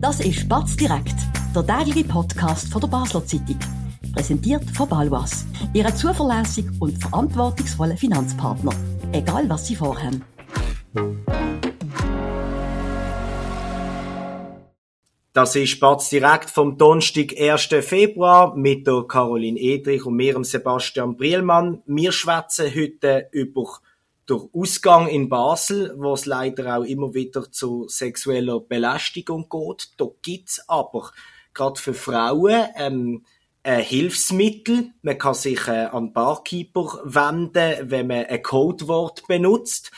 Das ist Batz direkt, der tägliche Podcast von der Basler Zeitung. Präsentiert von Balwas, Ihrem zuverlässigen und verantwortungsvollen Finanzpartner. Egal was Sie vorhaben. Das ist Batz direkt vom Donnerstag, 1. Februar mit der Caroline Edrich und mir, Sebastian Brielmann. Wir schwätzen heute über der Ausgang in Basel, wo es leider auch immer wieder zu sexueller Belästigung geht. Da gibt's aber gerade für Frauen ähm, ein Hilfsmittel. Man kann sich äh, an Barkeeper wenden, wenn man ein Codewort benutzt.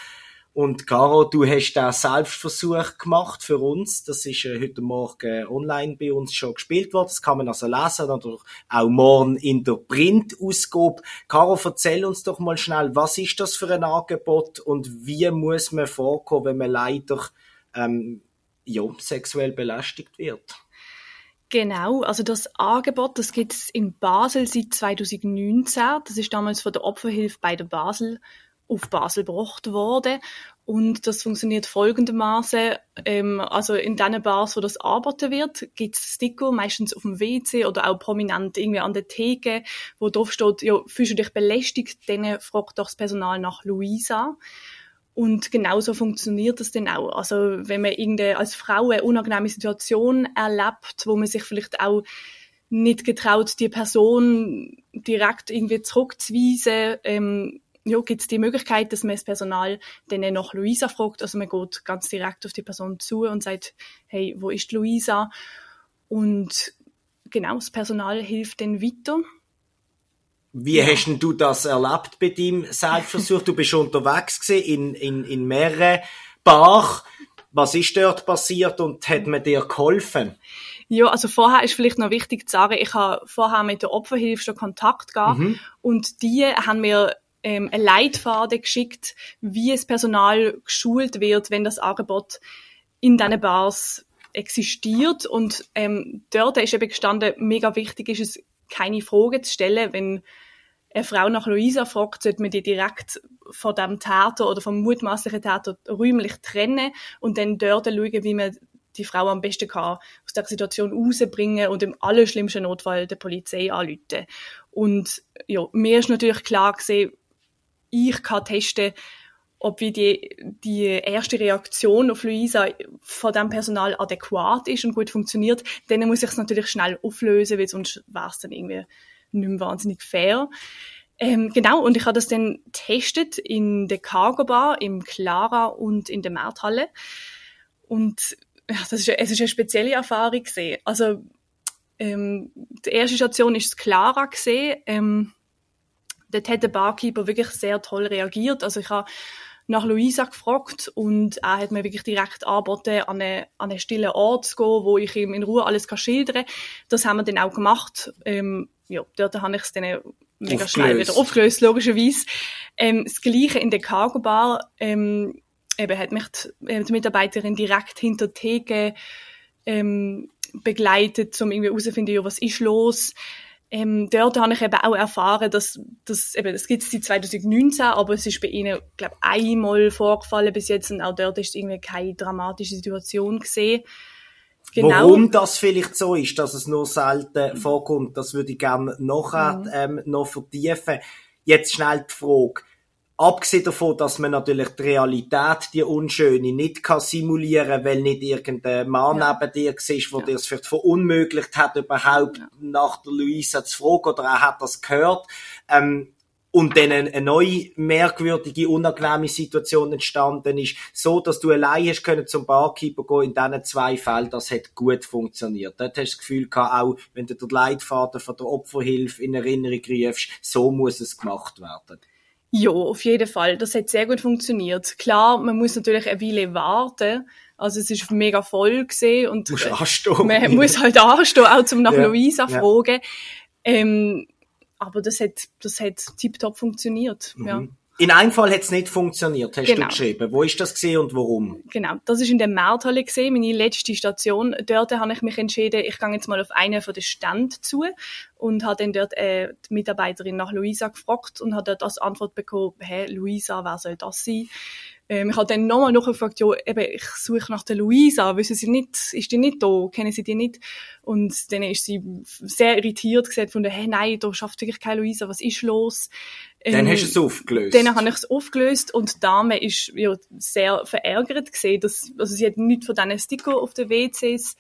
Und Caro, du hast da Selbstversuch gemacht für uns. Das ist äh, heute Morgen online bei uns schon gespielt worden. Das kann man also lesen oder auch morgen in der Printausgabe. Caro, erzähl uns doch mal schnell, was ist das für ein Angebot und wie muss man vorkommen, wenn man leider ähm, ja, sexuell belästigt wird? Genau, also das Angebot, das gibt es in Basel seit 2019. Das ist damals von der Opferhilfe bei der Basel auf Basel gebracht worden. Und das funktioniert folgendermaßen: ähm, also in diesen Bars, wo das angeboten wird, gibt es Sticker, meistens auf dem WC oder auch prominent irgendwie an der Theke, wo drauf steht, ja, fühlst du dich belästigt, dann fragt doch das Personal nach Luisa. Und genauso funktioniert das dann auch. Also wenn man irgendwie als Frau eine unangenehme Situation erlebt, wo man sich vielleicht auch nicht getraut, die Person direkt irgendwie zurückzuweisen, ähm, ja, gibt es die Möglichkeit, dass man das Personal dann nach Luisa fragt. Also man geht ganz direkt auf die Person zu und sagt, hey, wo ist Luisa? Und genau, das Personal hilft dann weiter. Wie ja. hast denn du das erlebt bei deinem Selbstversuch? du bist unterwegs gewesen in, in, in mehreren Bars. Was ist dort passiert und hat man dir geholfen? Ja, also vorher ist vielleicht noch wichtig zu sagen, ich habe vorher mit der Opferhilfe schon Kontakt gehabt mhm. und die haben mir ähm, Leitfaden geschickt, wie das Personal geschult wird, wenn das Angebot in diesen Bars existiert. Und ähm, dort ist eben gestanden, mega wichtig ist es, keine Fragen zu stellen, wenn eine Frau nach Luisa fragt, sollte man die direkt von dem Täter oder vom mutmaßlichen Täter räumlich trennen und dann dort schauen, wie man die Frau am besten kann aus der Situation rausbringen und im allerschlimmsten Notfall der Polizei anrufen. Und ja, mir ist natürlich klar gesehen, ich kann testen, ob wie die, die erste Reaktion auf Luisa von dem Personal adäquat ist und gut funktioniert, dann muss ich es natürlich schnell auflösen, weil sonst wäre es dann irgendwie nicht mehr wahnsinnig fair. Ähm, genau, und ich habe das dann testet in der Cargo Bar, im Clara und in der Markthalle. Und ja, das ist, es ist eine spezielle Erfahrung gesehen. Also ähm, die erste Station ist das Clara gesehen. Ähm, dort hat der Barkeeper wirklich sehr toll reagiert. Also ich habe nach Luisa gefragt und er hat mir wirklich direkt angeboten, an einen, an einen stillen Ort zu gehen, wo ich ihm in Ruhe alles kann schildern kann. Das haben wir dann auch gemacht. Ähm, ja, dort habe ich es dann mega schnell wieder aufgelöst, logischerweise. Ähm, das Gleiche in der Cargo Bar, ähm, eben hat mich die, äh, die Mitarbeiterin direkt hinter die Theke ähm, begleitet, um irgendwie herauszufinden, ja, was ist los. Ähm, dort habe ich eben auch erfahren, dass, dass eben, das gibt es seit 2019, aber es ist bei ihnen, glaube einmal vorgefallen bis jetzt und auch dort ist irgendwie keine dramatische Situation gesehen. Genau. Warum das vielleicht so ist, dass es nur selten vorkommt, das würde ich gerne nachher mhm. ähm, noch vertiefen. Jetzt schnell die Frage. Abgesehen davon, dass man natürlich die Realität, die Unschöne, nicht kann simulieren weil nicht irgendein Mann ja. neben dir ist, wo ja. dir es vielleicht verunmöglicht hat, überhaupt ja. nach der Luisa zu fragen oder er hat das gehört. Ähm, und dann eine, neue, merkwürdige, unangenehme Situation entstanden ist, so, dass du allein hast können zum Barkeeper gehen in diesen zwei Fällen, das hat gut funktioniert. Dort hast du das Gefühl gehabt, auch wenn du den Leitfaden von der Opferhilfe in Erinnerung rufst, so muss es gemacht werden. Ja, auf jeden Fall. Das hat sehr gut funktioniert. Klar, man muss natürlich eine Weile warten. Also es ist mega voll gesehen und man muss halt anstehen, auch zum nach ja, Luisa ja. fragen. Ähm, aber das hat, das hat tiptop funktioniert. Mhm. Ja. In einem Fall hat es nicht funktioniert, hast genau. du geschrieben. Wo ist das gesehen und warum? Genau, das ist in der Markthalle gesehen, meine letzte Station. Dort habe ich mich entschieden, ich gehe jetzt mal auf einen von den Ständen zu und habe dann dort äh, die Mitarbeiterin nach Luisa gefragt und habe dort als Antwort bekommen, hey, Luisa, wer soll das sein? Ähm, ich habe dann nochmal nachgefragt, ja, eben, ich suche nach der Luisa, wissen Sie nicht, ist die nicht da, kennen Sie die nicht? Und dann ist sie sehr irritiert gesagt von der, hey, nein, da schafft wirklich keine Luisa, was ist los? Ähm, dann hast du es aufgelöst. Dann habe ich es aufgelöst und die Dame ist ja, sehr verärgert gesehen, dass, also sie hat nichts von diesen Sticker auf den WCs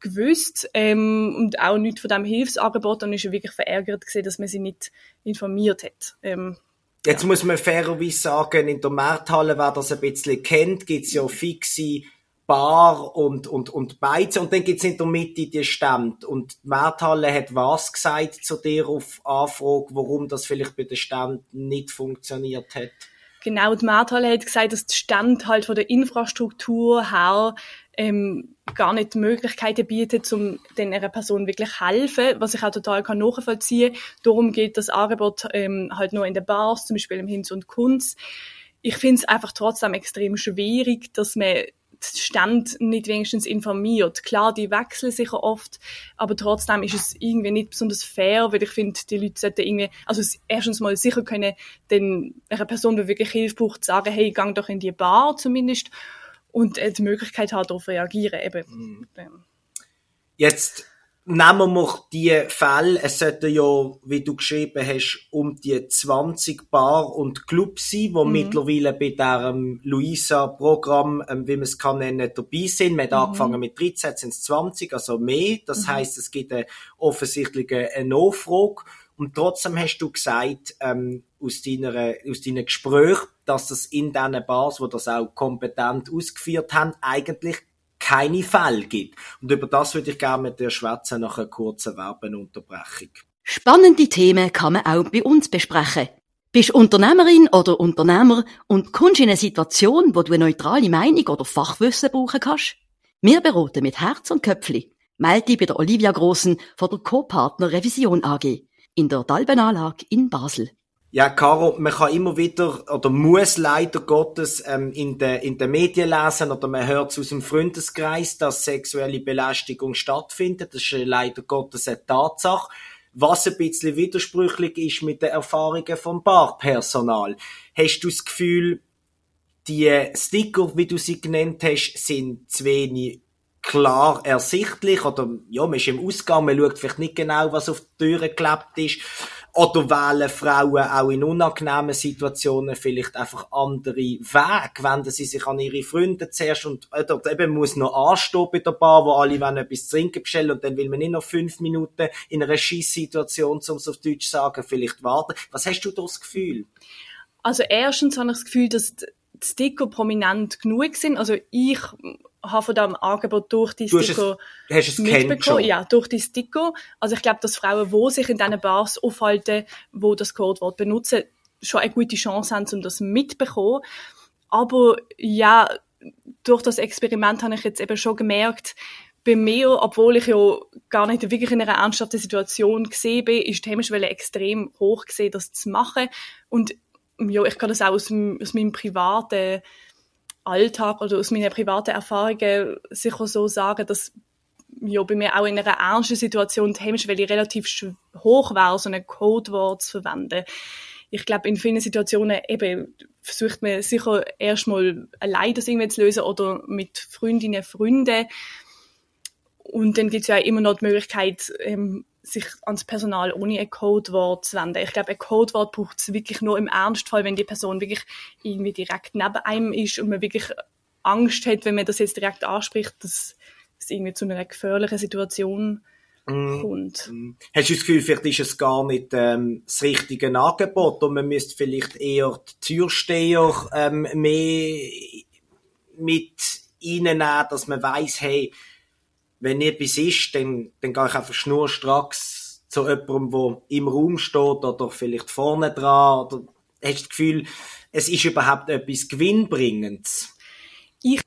gewusst ähm, und auch nichts von diesem Hilfsangebot und ist wirklich verärgert gesehen, dass man sie nicht informiert hat. Ähm, Jetzt ja. muss man fairerweise sagen, in der Markthalle, wer das ein bisschen kennt, gibt's ja fixe Bar und, und, und Beizen und dann gibt's in der Mitte die Stände. Und die Markthalle hat was gesagt zu dir auf Anfrage, warum das vielleicht bei den Ständen nicht funktioniert hat? Genau, die Markthalle hat gesagt, dass die Stände halt von der Infrastruktur her ähm, gar nicht die Möglichkeiten bietet, um einer Person wirklich helfen, was ich auch total kann nachvollziehen. Darum geht das Angebot ähm, halt nur in den Bars, zum Beispiel im Hinz und Kunst. Ich finde es einfach trotzdem extrem schwierig, dass man Stand nicht wenigstens informiert. Klar, die wechseln sicher oft, aber trotzdem ist es irgendwie nicht besonders fair, weil ich finde, die Leute sollten irgendwie, also erstens mal sicher können, den, einer Person, die wirklich Hilfe braucht, sagen, hey, gang doch in die Bar zumindest und äh, die Möglichkeit hat, darauf reagieren. Eben. Mhm. Jetzt nehmen wir die Fälle, es sollten ja, wie du geschrieben hast, um die 20 Bar und Clubs sein, die mhm. mittlerweile bei diesem Luisa-Programm, ähm, wie man es kann nennen, dabei sind. Wir haben mhm. angefangen mit 13, sind es 20, also mehr. Das mhm. heißt, es gibt eine, offensichtlich eine Nachfrage. Und trotzdem hast du gesagt, ähm, aus, deiner, aus deinen Gesprächen, dass das in diesen Bars, wo das auch kompetent ausgeführt haben, eigentlich keine Fälle gibt. Und über das würde ich gerne mit dir schwätzen nach einer kurzen Werbenunterbrechung. Spannende Themen kann man auch bei uns besprechen. Bist Unternehmerin oder Unternehmer und kommst in eine Situation, wo du eine neutrale Meinung oder Fachwissen brauchen kannst? Wir beraten mit Herz und Köpfli. Melde dich bei der Olivia Grossen von der Co-Partner Revision AG in der Dalbenanlage in Basel. Ja, Caro, man kann immer wieder oder muss leider Gottes ähm, in den in den Medien lesen oder man hört es aus dem Freundeskreis, dass sexuelle Belästigung stattfindet. Das ist leider Gottes eine Tatsache. Was ein bisschen widersprüchlich ist mit den Erfahrungen vom Barpersonal. Hast du das Gefühl, die Sticker, wie du sie genannt hast, sind zu wenig klar ersichtlich oder ja, man ist im Ausgang, man schaut vielleicht nicht genau, was auf die Türe geklebt ist oder wählen Frauen auch in unangenehmen Situationen vielleicht einfach andere Wege, wenden sie sich an ihre Freunde zuerst und oder eben muss noch anstehen bei der Bar, wo alle wollen etwas trinken bestellen und dann will man nicht noch fünf Minuten in einer Schießsituation, um es auf Deutsch zu sagen, vielleicht warten. Was hast du da das Gefühl? Also erstens habe ich das Gefühl, dass die Sticker prominent genug sind. Also ich habe von diesem Angebot durch die Sticker du hast es, hast mitbekommen. Ja, durch die Sticker. Also ich glaube, dass Frauen, die sich in diesen Bars aufhalten, wo das Codewort benutzen, schon eine gute Chance haben, um das mitzubekommen. Aber ja, durch das Experiment habe ich jetzt eben schon gemerkt, bei mir, obwohl ich ja gar nicht wirklich in einer ernsthaften Situation gesehen bin, ist die Hemmschwelle extrem hoch gesehen, das zu machen. Und ja, ich kann das auch aus, aus meinem privaten Alltag oder aus meinen privaten Erfahrungen sicher so sagen, dass ja, bei mir auch in einer ernsten Situation die Hemmschwelle relativ hoch war, so ein Codewort zu verwenden. Ich glaube, in vielen Situationen eben versucht man sicher erstmal allein das irgendwie zu lösen oder mit Freundinnen, Freunden. Und dann gibt es ja immer noch die Möglichkeit, ähm, sich ans Personal ohne ein Codewort zu wenden. Ich glaube, ein Codewort braucht es wirklich nur im Ernstfall, wenn die Person wirklich irgendwie direkt neben einem ist und man wirklich Angst hat, wenn man das jetzt direkt anspricht, dass es irgendwie zu einer gefährlichen Situation mm. kommt. Mm. Hast du das Gefühl, vielleicht ist es gar nicht ähm, das richtige Angebot und man müsste vielleicht eher die Türsteher ähm, mehr mit reinnehmen, dass man weiß, hey, wenn etwas ist, dann, dann gehe ich einfach schnurstracks zu jemandem, der im Raum steht oder vielleicht vorne dran oder hast du das Gefühl, es ist überhaupt etwas Gewinnbringendes? Ich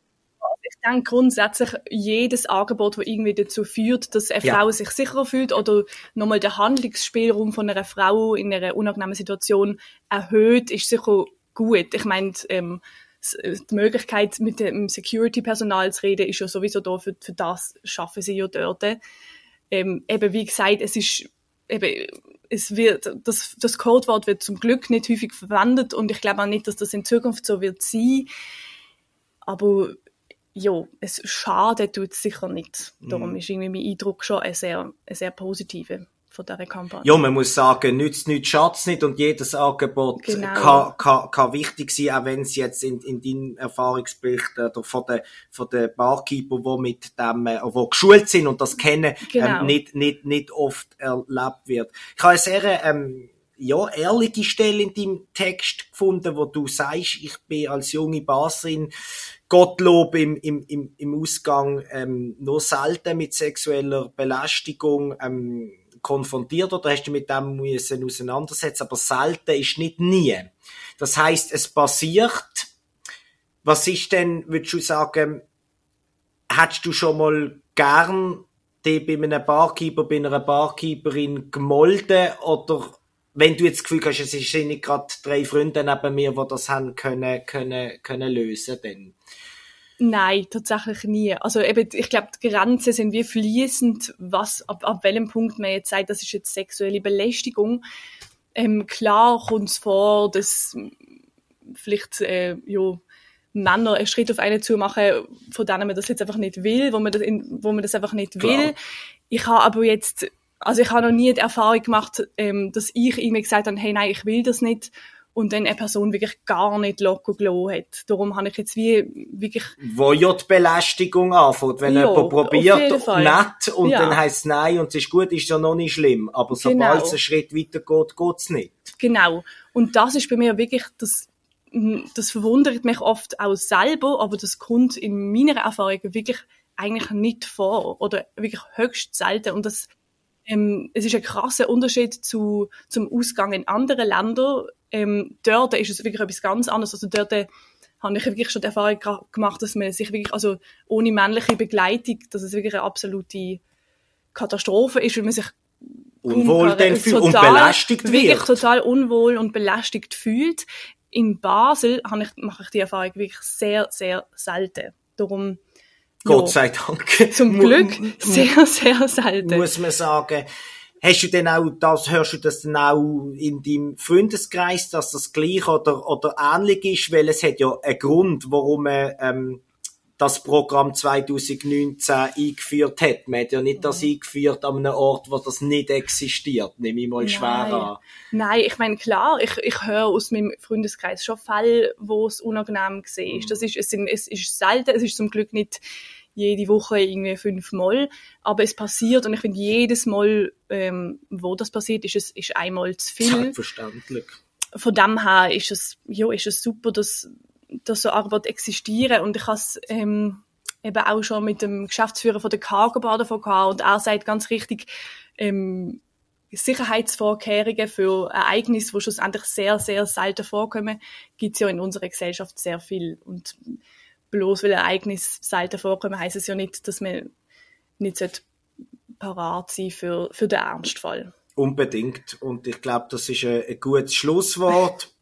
ich denke grundsätzlich, jedes Angebot, das irgendwie dazu führt, dass eine ja. Frau sich sicherer fühlt oder nochmal der Handlungsspielraum von einer Frau in einer unangenehmen Situation erhöht, ist sicher gut. Ich meine, ähm, die Möglichkeit, mit dem Security-Personal zu reden, ist ja sowieso da, für, für das schaffen sie ja dort. Ähm, eben, wie gesagt, es ist eben, es wird, das, das Codewort wird zum Glück nicht häufig verwendet und ich glaube auch nicht, dass das in Zukunft so wird sein. Aber ja, es schadet tut es sicher nicht. Darum mm. ist irgendwie mein Eindruck schon ein sehr, ein sehr positiver von dieser Kampagne. Ja, man muss sagen, nützt nichts, schadet nicht und jedes Angebot genau. kann, kann, kann wichtig sein, auch wenn es jetzt in, in deinem Erfahrungsbericht oder von den, von den Barkeeper, die mit dem, äh, wo geschult sind und das kennen, ähm, genau. ähm, nicht, nicht, nicht oft erlebt wird. Ich habe eine sehr, ähm, ja, ehrliche Stelle in deinem Text gefunden, wo du sagst, ich bin als junge Baserin Gottlob im, im, im, im Ausgang ähm, nur selten mit sexueller Belästigung ähm, konfrontiert oder hast du mit dem müssen auseinandersetzen, aber selten ist nicht nie. Das heißt, es passiert. Was ist denn, würdest du sagen, hättest du schon mal gern die bei einem Barkeeper, bei einer Barkeeperin gemolden oder wenn du jetzt das Gefühl hast, es sind nicht gerade drei Freunde neben mir, die das haben können, können, können lösen, dann? Nein, tatsächlich nie. Also eben, ich glaube, die Grenzen sind wie fließend, was, ab, ab welchem Punkt man jetzt sagt, das ist jetzt sexuelle Belästigung. Ähm, klar kommt es vor, dass vielleicht, äh, ja, Männer einen Schritt auf einen zu machen, von denen man das jetzt einfach nicht will, wo man das, in, wo man das einfach nicht klar. will. Ich habe aber jetzt also ich habe noch nie die Erfahrung gemacht, ähm, dass ich ihm gesagt habe, hey, nein, ich will das nicht. Und dann eine Person wirklich gar nicht locker gelassen hat. Darum habe ich jetzt wie, wirklich... Wo ja die Belästigung anfängt. Wenn ja, jemand probiert, nett, und ja. dann heisst es nein und es ist gut, ist ja noch nicht schlimm. Aber sobald genau. es einen Schritt weiter geht, geht es nicht. Genau. Und das ist bei mir wirklich, das, das verwundert mich oft auch selber, aber das kommt in meiner Erfahrung wirklich eigentlich nicht vor. Oder wirklich höchst selten. Und das ähm, es ist ein krasser Unterschied zu, zum Ausgang in anderen Ländern. Ähm, dort ist es wirklich etwas ganz anderes. Also dort äh, habe ich wirklich schon die Erfahrung gemacht, dass man sich wirklich, also ohne männliche Begleitung, dass es wirklich eine absolute Katastrophe ist, weil man sich unwohl denn fühlt und belästigt wird. Wirklich total unwohl und belästigt fühlt. In Basel habe ich, mache ich die Erfahrung wirklich sehr, sehr selten. Darum Gott sei Dank. Zum Glück sehr, sehr selten. Muss man sagen. Hast du denn auch das, hörst du das denn auch in deinem Freundeskreis, dass das gleich oder, oder ähnlich ist? Weil es hat ja einen Grund, warum man, ähm, das Programm 2019 eingeführt hat. Man hat ja nicht das mhm. eingeführt an einem Ort, wo das nicht existiert, nehme ich mal Nein. schwer an. Nein, ich meine, klar, ich, ich höre aus meinem Freundeskreis schon Fälle, wo es unangenehm war. Mhm. Das ist, es, sind, es ist selten, es ist zum Glück nicht jede Woche irgendwie fünfmal, aber es passiert und ich finde, jedes Mal, ähm, wo das passiert, ist es ist einmal zu viel. Selbstverständlich. Von dem her ist es, ja, ist es super, dass dass so Arbeit existieren und ich habe ähm, eben auch schon mit dem Geschäftsführer von der Cargo Bar davon gehabt und er sagt ganz richtig, ähm, Sicherheitsvorkehrungen für Ereignisse, die schlussendlich sehr, sehr selten vorkommen, gibt es ja in unserer Gesellschaft sehr viel. Und bloß weil Ereignisse selten vorkommen, heißt es ja nicht, dass man nicht parat sein für, für den Ernstfall. Unbedingt. Und ich glaube, das ist ein, ein gutes Schlusswort.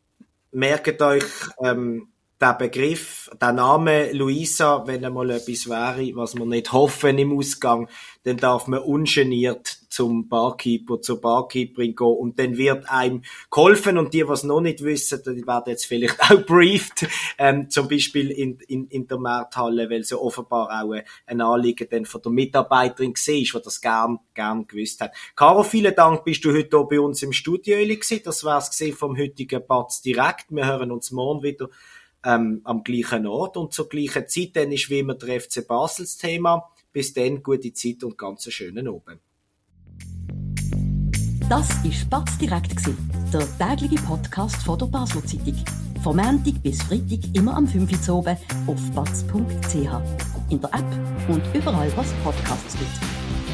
Merkt euch, ähm, der Begriff, der Name Luisa, wenn einmal etwas wäre, was wir nicht hoffen im Ausgang, dann darf man ungeniert zum Barkeeper, zur Barkeeperin gehen und dann wird einem geholfen und die, was noch nicht wissen, die werden jetzt vielleicht auch briefed, ähm, zum Beispiel in, in, in der Markthalle, weil sie offenbar auch ein Anliegen dann von der Mitarbeiterin war, die das gern, gern gewusst hat. Caro, vielen Dank, bist du heute hier bei uns im Studio gewesen. Das war's vom heutigen Patz direkt. Wir hören uns morgen wieder ähm, am gleichen Ort und zur gleichen Zeit. Dann ist wie immer der FC Basels Thema. Bis dann, gute Zeit und ganz schönen Abend. Das war Spatz direkt, der tägliche Podcast von der Basler Zeitung. Vom Montag bis Freitag immer am 5 Uhr oben auf batz.ch. In der App und überall, was Podcasts gibt.